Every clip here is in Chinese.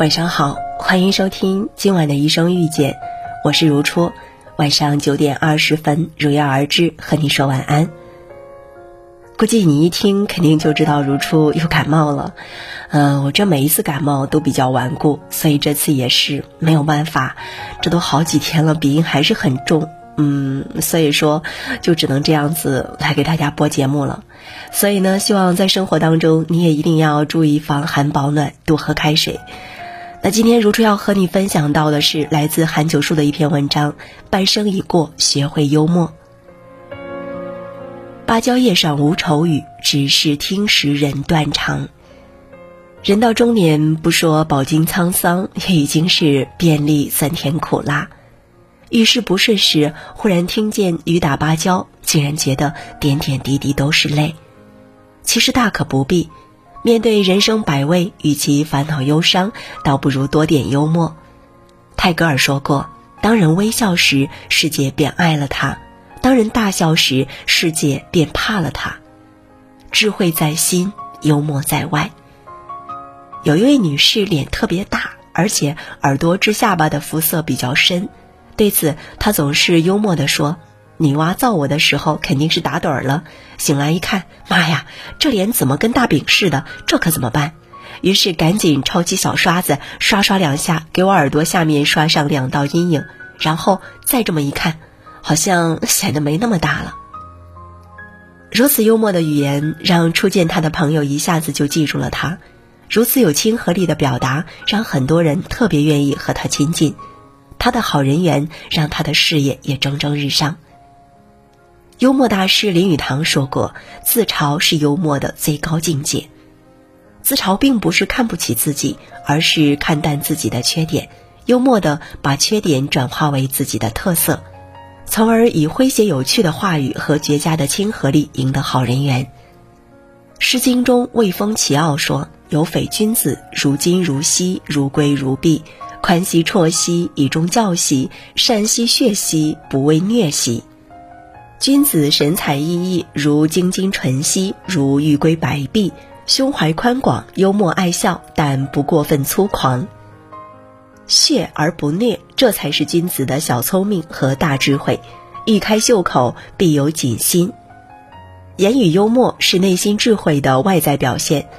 晚上好，欢迎收听今晚的一生遇见，我是如初。晚上九点二十分，如约而至，和你说晚安。估计你一听，肯定就知道如初又感冒了。嗯，我这每一次感冒都比较顽固，所以这次也是没有办法。这都好几天了，鼻音还是很重。嗯，所以说就只能这样子来给大家播节目了。所以呢，希望在生活当中你也一定要注意防寒保暖，多喝开水。那今天如初要和你分享到的是来自韩九树的一篇文章：半生已过，学会幽默。芭蕉叶上无愁雨，只是听时人断肠。人到中年，不说饱经沧桑，也已经是遍历酸甜苦辣。遇事不顺时，忽然听见雨打芭蕉，竟然觉得点点滴滴都是泪。其实大可不必。面对人生百味，与其烦恼忧伤，倒不如多点幽默。泰戈尔说过：“当人微笑时，世界便爱了他；当人大笑时，世界便怕了他。”智慧在心，幽默在外。有一位女士脸特别大，而且耳朵至下巴的肤色比较深，对此她总是幽默地说。女娲造我的时候肯定是打盹儿了，醒来一看，妈呀，这脸怎么跟大饼似的？这可怎么办？于是赶紧抄起小刷子，刷刷两下，给我耳朵下面刷上两道阴影，然后再这么一看，好像显得没那么大了。如此幽默的语言，让初见他的朋友一下子就记住了他；如此有亲和力的表达，让很多人特别愿意和他亲近。他的好人缘，让他的事业也蒸蒸日上。幽默大师林语堂说过：“自嘲是幽默的最高境界。自嘲并不是看不起自己，而是看淡自己的缺点，幽默的把缺点转化为自己的特色，从而以诙谐有趣的话语和绝佳的亲和力赢得好人缘。”《诗经》中魏风齐奥说：“有匪君子，如金如锡，如圭如璧，宽兮绰兮，以忠教兮，善兮血兮，不畏虐兮。”君子神采奕奕，如精金纯锡，如玉圭白璧，胸怀宽广，幽默爱笑，但不过分粗狂。血而不虐，这才是君子的小聪明和大智慧。一开袖口，必有锦心。言语幽默是内心智慧的外在表现。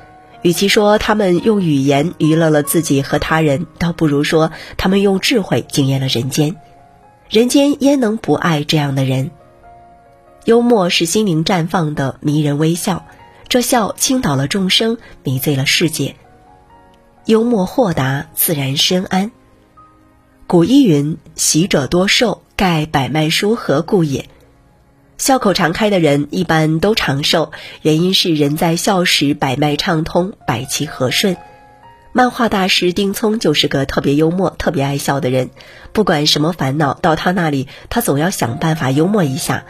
与其说他们用语言娱乐了自己和他人，倒不如说他们用智慧惊艳了人间。人间焉能不爱这样的人？幽默是心灵绽放的迷人微笑，这笑倾倒了众生，迷醉了世界。幽默豁达，自然深谙。古 ý 云：“喜者多寿，盖百脉舒和故也。”笑口常开的人一般都长寿，原因是人在笑时百脉畅通，百气和顺。漫画大师丁聪就是个特别幽默、特别爱笑的人，不管什么烦恼，到他那里，他总要想办法幽默一下。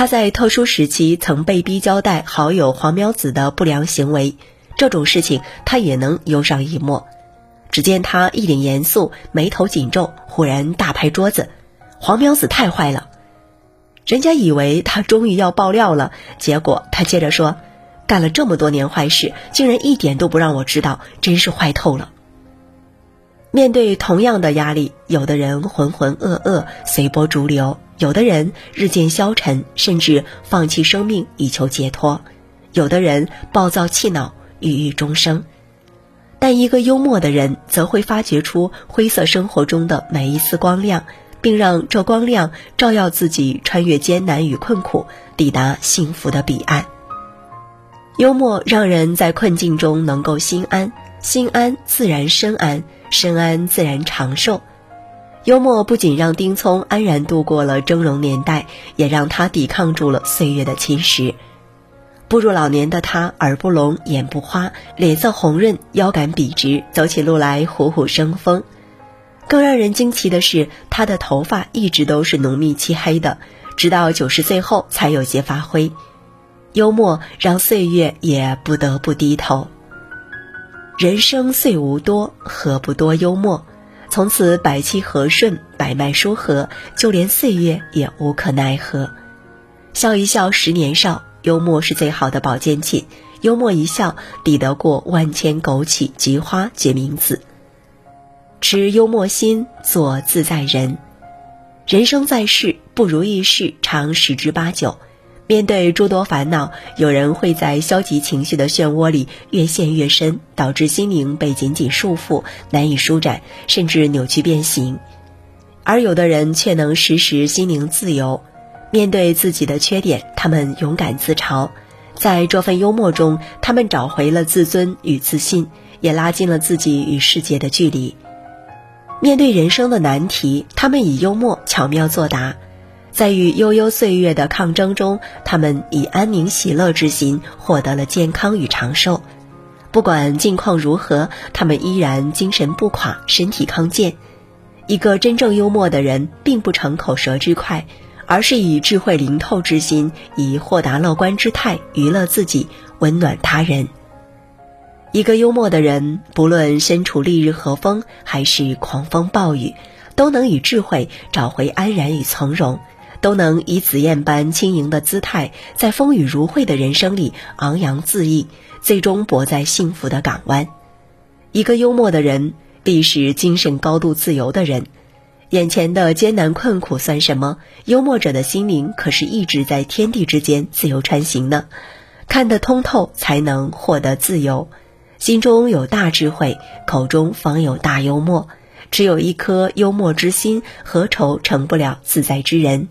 他在特殊时期曾被逼交代好友黄苗子的不良行为，这种事情他也能忧上一默。只见他一脸严肃，眉头紧皱，忽然大拍桌子：“黄苗子太坏了！”人家以为他终于要爆料了，结果他接着说：“干了这么多年坏事，竟然一点都不让我知道，真是坏透了。”面对同样的压力，有的人浑浑噩噩，随波逐流。有的人日渐消沉，甚至放弃生命以求解脱；有的人暴躁气恼，郁郁终生。但一个幽默的人，则会发掘出灰色生活中的每一丝光亮，并让这光亮照耀自己，穿越艰难与困苦，抵达幸福的彼岸。幽默让人在困境中能够心安，心安自然身安，身安自然长寿。幽默不仅让丁聪安然度过了峥嵘年代，也让他抵抗住了岁月的侵蚀。步入老年的他，耳不聋，眼不花，脸色红润，腰杆笔直，走起路来虎虎生风。更让人惊奇的是，他的头发一直都是浓密漆黑的，直到九十岁后才有些发灰。幽默让岁月也不得不低头。人生岁无多，何不多幽默？从此百气和顺，百脉舒和，就连岁月也无可奈何。笑一笑，十年少。幽默是最好的保健品，幽默一笑，抵得过万千枸杞、菊花、决明子。持幽默心，做自在人。人生在世，不如意事常十之八九。面对诸多烦恼，有人会在消极情绪的漩涡里越陷越深，导致心灵被紧紧束缚，难以舒展，甚至扭曲变形；而有的人却能时时心灵自由。面对自己的缺点，他们勇敢自嘲，在这份幽默中，他们找回了自尊与自信，也拉近了自己与世界的距离。面对人生的难题，他们以幽默巧妙作答。在与悠悠岁月的抗争中，他们以安宁喜乐之心获得了健康与长寿。不管境况如何，他们依然精神不垮，身体康健。一个真正幽默的人，并不逞口舌之快，而是以智慧灵透之心，以豁达乐观之态娱乐自己，温暖他人。一个幽默的人，不论身处烈日和风，还是狂风暴雨，都能以智慧找回安然与从容。都能以紫燕般轻盈的姿态，在风雨如晦的人生里昂扬恣意，最终泊在幸福的港湾。一个幽默的人，必是精神高度自由的人。眼前的艰难困苦算什么？幽默者的心灵可是一直在天地之间自由穿行呢。看得通透，才能获得自由。心中有大智慧，口中方有大幽默。只有一颗幽默之心，何愁成不了自在之人？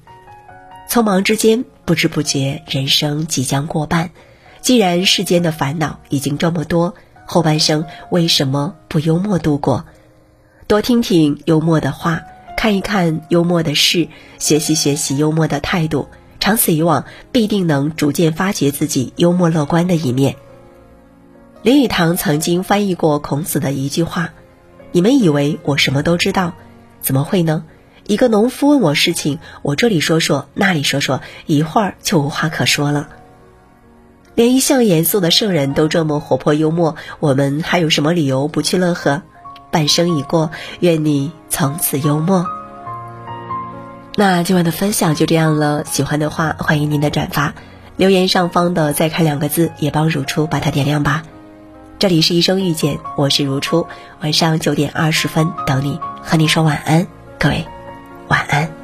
匆忙之间，不知不觉，人生即将过半。既然世间的烦恼已经这么多，后半生为什么不幽默度过？多听听幽默的话，看一看幽默的事，学习学习幽默的态度，长此以往，必定能逐渐发掘自己幽默乐观的一面。林语堂曾经翻译过孔子的一句话：“你们以为我什么都知道，怎么会呢？”一个农夫问我事情，我这里说说，那里说说，一会儿就无话可说了。连一向严肃的圣人都这么活泼幽默，我们还有什么理由不去乐呵？半生已过，愿你从此幽默。那今晚的分享就这样了，喜欢的话欢迎您的转发，留言上方的再看两个字，也帮如初把它点亮吧。这里是一生遇见，我是如初，晚上九点二十分等你，和你说晚安，各位。晚安。